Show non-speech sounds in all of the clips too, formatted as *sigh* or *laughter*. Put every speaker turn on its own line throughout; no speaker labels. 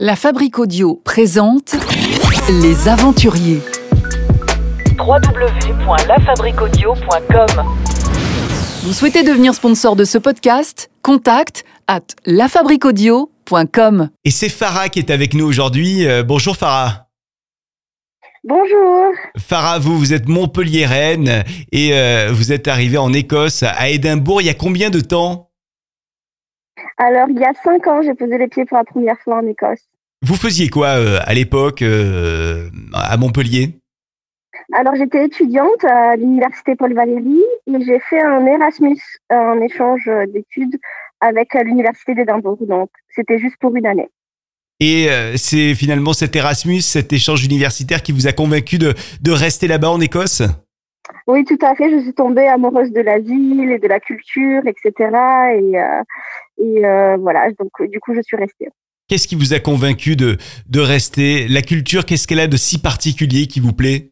La Fabrique Audio présente Les Aventuriers.
www.lafabriquaudio.com
Vous souhaitez devenir sponsor de ce podcast? Contact à lafabriquaudio.com.
Et c'est Farah qui est avec nous aujourd'hui. Euh, bonjour Farah.
Bonjour.
Farah, vous, vous êtes Montpellier-Rennes et euh, vous êtes arrivé en Écosse, à Édimbourg, il y a combien de temps?
Alors, il y a cinq ans, j'ai posé les pieds pour la première fois en Écosse.
Vous faisiez quoi euh, à l'époque euh, à Montpellier?
Alors, j'étais étudiante à l'université Paul Valéry et j'ai fait un Erasmus, un échange d'études avec euh, l'université d'Édimbourg. Donc, c'était juste pour une année.
Et c'est finalement cet Erasmus, cet échange universitaire qui vous a convaincu de, de rester là-bas en Écosse?
Oui, tout à fait. Je suis tombée amoureuse de la ville et de la culture, etc. Et, euh, et euh, voilà, donc du coup, je suis restée.
Qu'est-ce qui vous a convaincu de, de rester? La culture, qu'est-ce qu'elle a de si particulier qui vous plaît?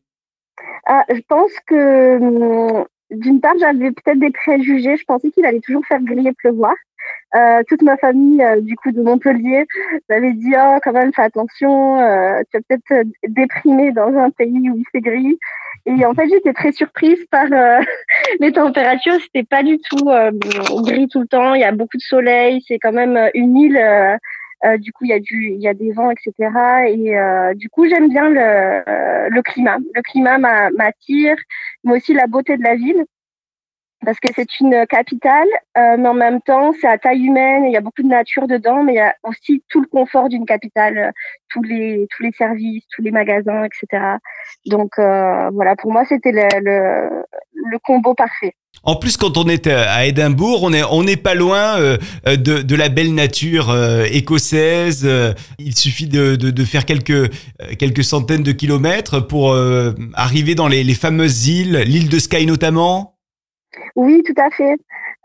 Ah, je pense que hum, d'une part, j'avais peut-être des préjugés. Je pensais qu'il allait toujours faire gris et pleuvoir. Euh, toute ma famille, euh, du coup, de Montpellier, m'avait dit oh, quand même, fais attention, euh, tu vas peut-être déprimer dans un pays où il fait gris. Et en fait, j'étais très surprise par euh, *laughs* les températures. C'était pas du tout euh, gris tout le temps. Il y a beaucoup de soleil. C'est quand même euh, une île. du coup, il y a du, il y a des vents, etc. Et du coup, j'aime bien le, le climat. Le climat m'a- m'attire, mais aussi la beauté de la ville, parce que c'est une capitale, euh, mais en même temps, c'est à taille humaine. Il y a beaucoup de nature dedans, mais il y a aussi tout le confort d'une capitale, euh, tous les tous les services, tous les magasins, etc. Donc euh, voilà, pour moi, c'était le, combo parfait.
En plus, quand on est à Édimbourg, on est on n'est pas loin de, de la belle nature écossaise. Il suffit de, de, de faire quelques quelques centaines de kilomètres pour arriver dans les, les fameuses îles, l'île de Skye notamment.
Oui, tout à fait.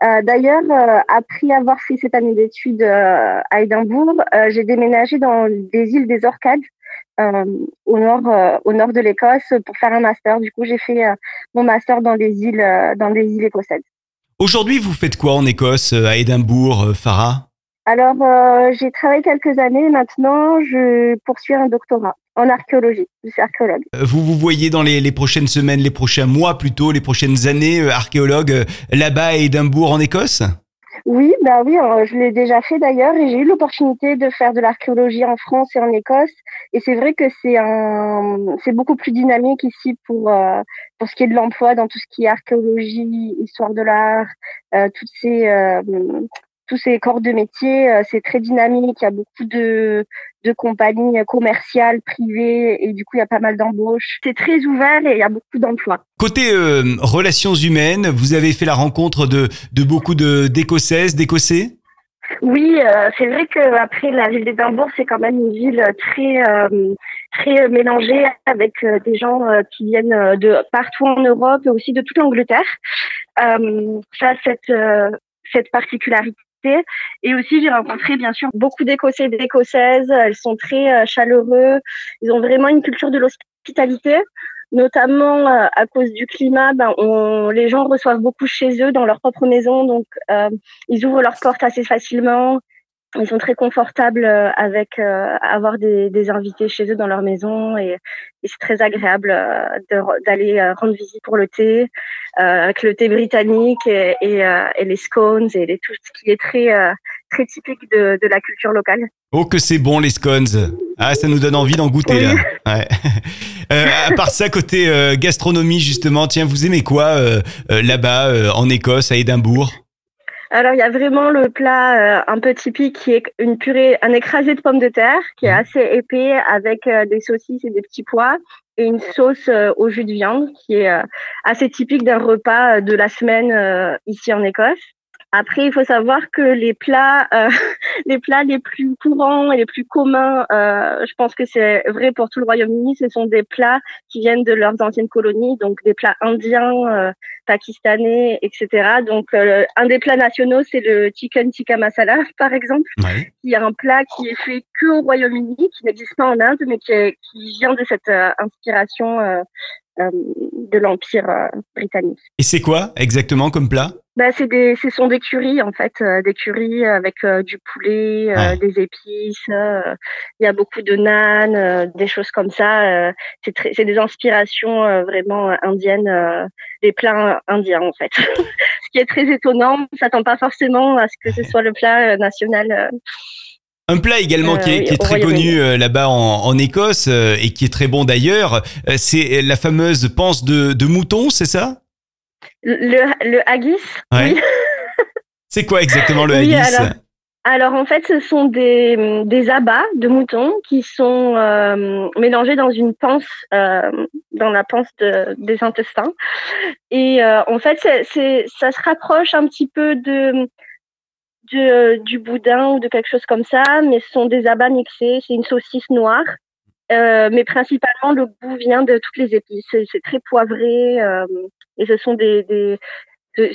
Euh, D'ailleurs, euh, après avoir fait cette année d'études euh, à Édimbourg, j'ai déménagé dans des îles des Orcades, au nord, de l'Écosse, pour faire un master. Du coup, j'ai fait mon master dans des îles, îles écossaises.
Aujourd'hui, vous faites quoi en Écosse, à Édimbourg, Farah?
Alors, euh, j'ai travaillé quelques années. Maintenant, je poursuis un doctorat en archéologie. Je suis archéologue.
Euh, Vous vous voyez dans les, les prochaines semaines, les prochains mois plutôt, les prochaines années, euh, archéologue euh, là-bas à Édimbourg en Écosse?
Oui, bah oui, je l'ai déjà fait d'ailleurs et j'ai eu l'opportunité de faire de l'archéologie en France et en Écosse. Et c'est vrai que c'est un, c'est beaucoup plus dynamique ici pour euh, pour ce qui est de l'emploi dans tout ce qui est archéologie, histoire de l'art, euh, toutes ces euh, tous ces corps de métier. euh, c'est très dynamique. Il y a beaucoup de de compagnies commerciales, privées et du coup il y a pas mal d'embauches. C'est très ouvert et il y a beaucoup d'emplois.
Côté euh, relations humaines, vous avez fait la rencontre de, de beaucoup de- d'Écossaises, d'Écossais?
Oui, euh, c'est vrai que après la ville d'Édimbourg, c'est quand même une ville très euh, très mélangée avec euh, des gens qui viennent de partout en Europe et aussi de toute l'Angleterre. Ça, a cette cette particularité. Et aussi, j'ai rencontré bien sûr beaucoup d'Écossais et d'Écossaises. Elles sont très euh, chaleureux. Ils ont vraiment une culture de l'hospitalité. Notamment euh, à cause du climat, ben, on, les gens reçoivent beaucoup chez eux, dans leur propre maison, donc euh, ils ouvrent leurs portes assez facilement. Ils sont très confortables euh, avec euh, avoir des, des invités chez eux dans leur maison et, et c'est très agréable euh, d'aller euh, rendre visite pour le thé euh, avec le thé britannique et, et, euh, et les scones et les, tout ce qui est très euh, très typique de, de la culture locale.
Oh que c'est bon les scones Ah ça nous donne envie d'en goûter là. Ouais. *laughs* Euh, à part ça, côté euh, gastronomie justement, tiens, vous aimez quoi là-bas euh, en Écosse, à Édimbourg?
Alors il y a vraiment le plat euh, un peu typique qui est une purée, un écrasé de pommes de terre qui est assez épais avec euh, des saucisses et des petits pois et une sauce euh, au jus de viande qui est euh, assez typique d'un repas de la semaine euh, ici en Écosse. Après, il faut savoir que les plats, euh, *laughs* les plats les plus courants et les plus communs, euh, je pense que c'est vrai pour tout le Royaume-Uni, ce sont des plats qui viennent de leurs anciennes colonies, donc des plats indiens, euh, pakistanais, etc. Donc, euh, un des plats nationaux, c'est le chicken tikka masala, *laughs* par exemple,
Ouais.
qui est un plat qui est fait que au Royaume-Uni, qui n'existe pas en Inde, mais qui, est- qui vient de cette euh, inspiration euh, de l'Empire britannique.
Et c'est quoi exactement comme plat?
Bah, c'est des, ce sont des curries en fait, euh, des curries avec euh, du poulet, euh,
Ouais.
des épices. euh, Il y a beaucoup de naan, euh, des choses comme ça. euh, c'est très, c'est des inspirations euh, vraiment indiennes, euh, des plats indiens en fait. *laughs* ce qui est très étonnant, on s'attend pas forcément à ce que ce soit le plat national.
Un plat également qui est, qui est très connu euh, là-bas en, en Écosse euh, et qui est très bon d'ailleurs, euh, c'est la fameuse panse de, de mouton, c'est ça?
Le, le haggis.
Ouais.
oui. *laughs*
C'est quoi exactement le
Oui,
haggis
alors, Alors en fait, ce sont des, des abats de moutons qui sont euh, mélangés dans une panse, euh, dans la panse de- des intestins. Et euh, en fait, c'est, ça se rapproche un petit peu de, de- du boudin ou de quelque chose comme ça, mais ce sont des abats mixés. C'est une saucisse noire. Euh, mais principalement, le goût vient de toutes les épices. C'est, très poivré euh, et ce sont des, des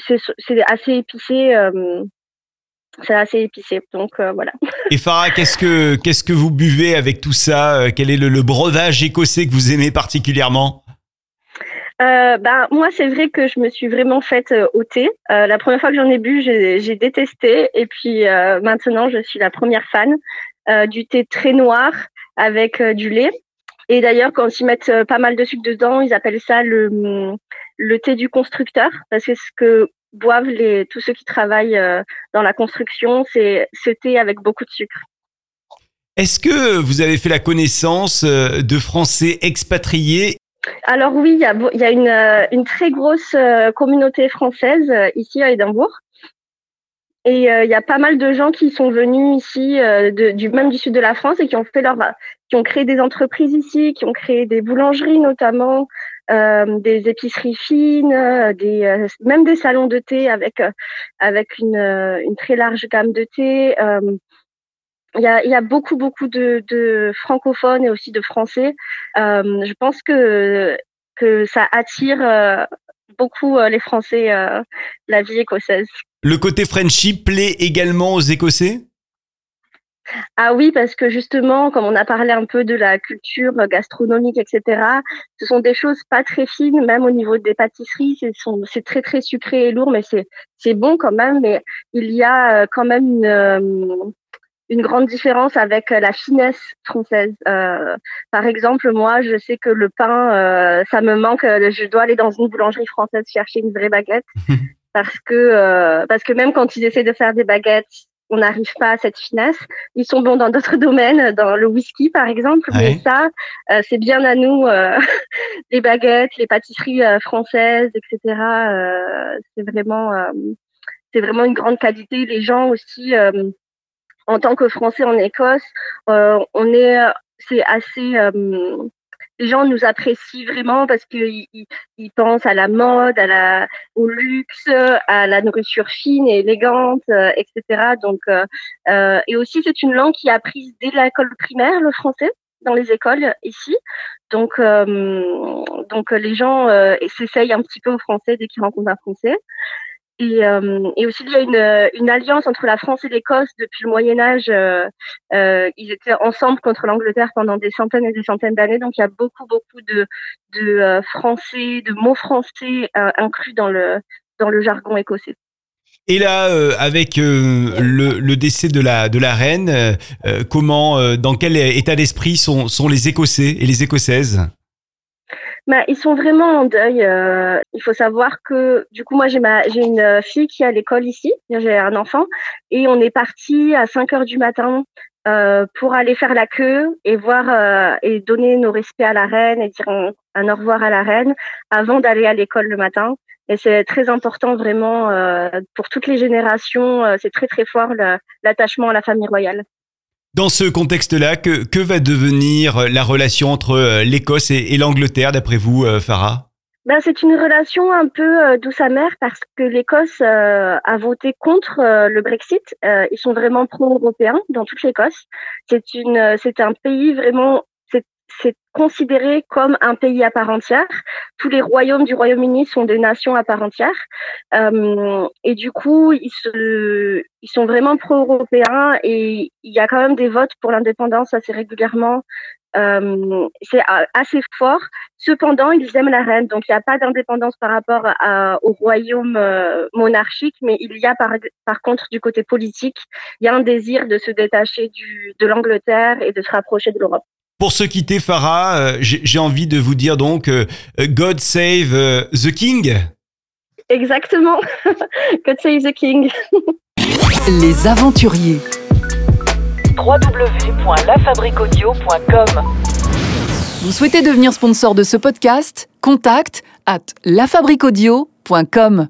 c'est, assez épicé. euh, c'est assez épicé, donc voilà. *laughs*
Et Farah, qu'est-ce que qu'est-ce que vous buvez avec tout ça Quel est le, le breuvage écossais que vous aimez particulièrement?
Euh, ben, moi, c'est vrai que je me suis vraiment faite euh, au thé. Euh, la première fois que j'en ai bu, j'ai, détesté. Et puis maintenant, je suis la première fan du thé très noir avec euh, du lait. Et d'ailleurs, quand ils mettent euh, pas mal de sucre dedans, ils appellent ça le, le thé du constructeur, parce que ce que boivent les, tous ceux qui travaillent euh, dans la construction, c'est ce thé avec beaucoup de sucre.
Est-ce que vous avez fait la connaissance de Français expatriés?
Alors oui, il y a, beau- il y a une, une très grosse communauté française ici à Édimbourg. Et euh, il y a pas mal de gens qui sont venus ici, euh, même du sud de la France, et qui ont fait leur, qui ont créé des entreprises ici, qui ont créé des boulangeries notamment, euh, des épiceries fines, même des salons de thé avec une, très large gamme de thé. Il y a, beaucoup beaucoup de, francophones et aussi de français. Je pense que ça attire beaucoup les Français la vie écossaise.
Le côté Frenchy plaît également aux Écossais?
Ah oui, parce que justement, comme on a parlé un peu de la culture gastronomique, etc., ce sont des choses pas très fines, même au niveau des pâtisseries. C'est très très sucré et lourd, mais c'est bon quand même. Mais il y a euh, quand même une euh, une grande différence avec euh, la finesse française. Euh, par exemple, moi, je sais que le pain, euh, ça me manque. Je dois aller dans une boulangerie française chercher une vraie baguette *laughs* parce que euh, parce que même quand ils essaient de faire des baguettes, on n'arrive pas à cette finesse. Ils sont bons dans d'autres *laughs* domaines, dans le whisky par exemple,
Ouais.
mais ça, euh, c'est bien à nous. euh, *laughs* les baguettes, les pâtisseries françaises, etc. c'est vraiment c'est vraiment une grande qualité. Les gens aussi en tant que Français en Écosse, on est, c'est assez, les gens nous apprécient vraiment parce qu'ils ils, ils pensent à la mode, à la, au luxe, à la nourriture fine et élégante, euh, etc. Donc, euh, euh, et aussi c'est une langue qui est apprise dès l'école primaire, le français dans les écoles ici. Donc, euh, donc les gens euh, s'essayent un petit peu au français dès qu'ils rencontrent un français. Et, euh, et aussi, il y a une, alliance entre la France et l'Écosse depuis le Moyen Âge. Euh, euh, ils étaient ensemble contre l'Angleterre pendant des centaines et des centaines d'années. Donc, il y a beaucoup, beaucoup de, français, de mots français inclus dans le, dans le jargon écossais.
Et là, avec le, décès de la, reine, comment, dans quel état d'esprit sont, sont les Écossais et les Écossaises?
Bah, ils sont vraiment en deuil. euh, il faut savoir que du coup moi j'ai ma j'ai une fille qui est à l'école ici, j'ai un enfant et on est parti à 5 heures du matin euh, pour aller faire la queue et voir euh, et donner nos respects à la reine et dire un, un au revoir à la reine avant d'aller à l'école le matin. Et c'est très important vraiment euh, pour toutes les générations. euh, c'est très très fort l'attachement à la famille royale.
Dans ce contexte-là, que, va devenir la relation entre euh, l'Écosse et, et l'Angleterre, d'après vous, euh, Farah?
Ben, c'est une relation un peu euh, douce amère parce que l'Écosse euh, a voté contre euh, le Brexit. Euh, ils sont vraiment pro-européens dans toute l'Écosse. Euh, c'est un pays vraiment, c'est, considéré comme un pays à part entière. Tous les royaumes du Royaume-Uni sont des nations à part entière. Euh, et du coup, ils, sont vraiment pro-européens et il y a quand même des votes pour l'indépendance assez régulièrement. Euh, c'est assez fort. Cependant, ils aiment la reine, donc il n'y a pas d'indépendance par rapport au royaume monarchique, mais il y a par, contre du côté politique, il y a un désir de se détacher de l'Angleterre et de se rapprocher de l'Europe.
Pour se quitter, Farah, j'ai envie de vous dire donc *laughs* God Save the King.
Exactement. God Save the King.
Les aventuriers.
www.lafabriquaudio.com
Vous souhaitez devenir sponsor de ce podcast? Contact à lafabriquaudio.com.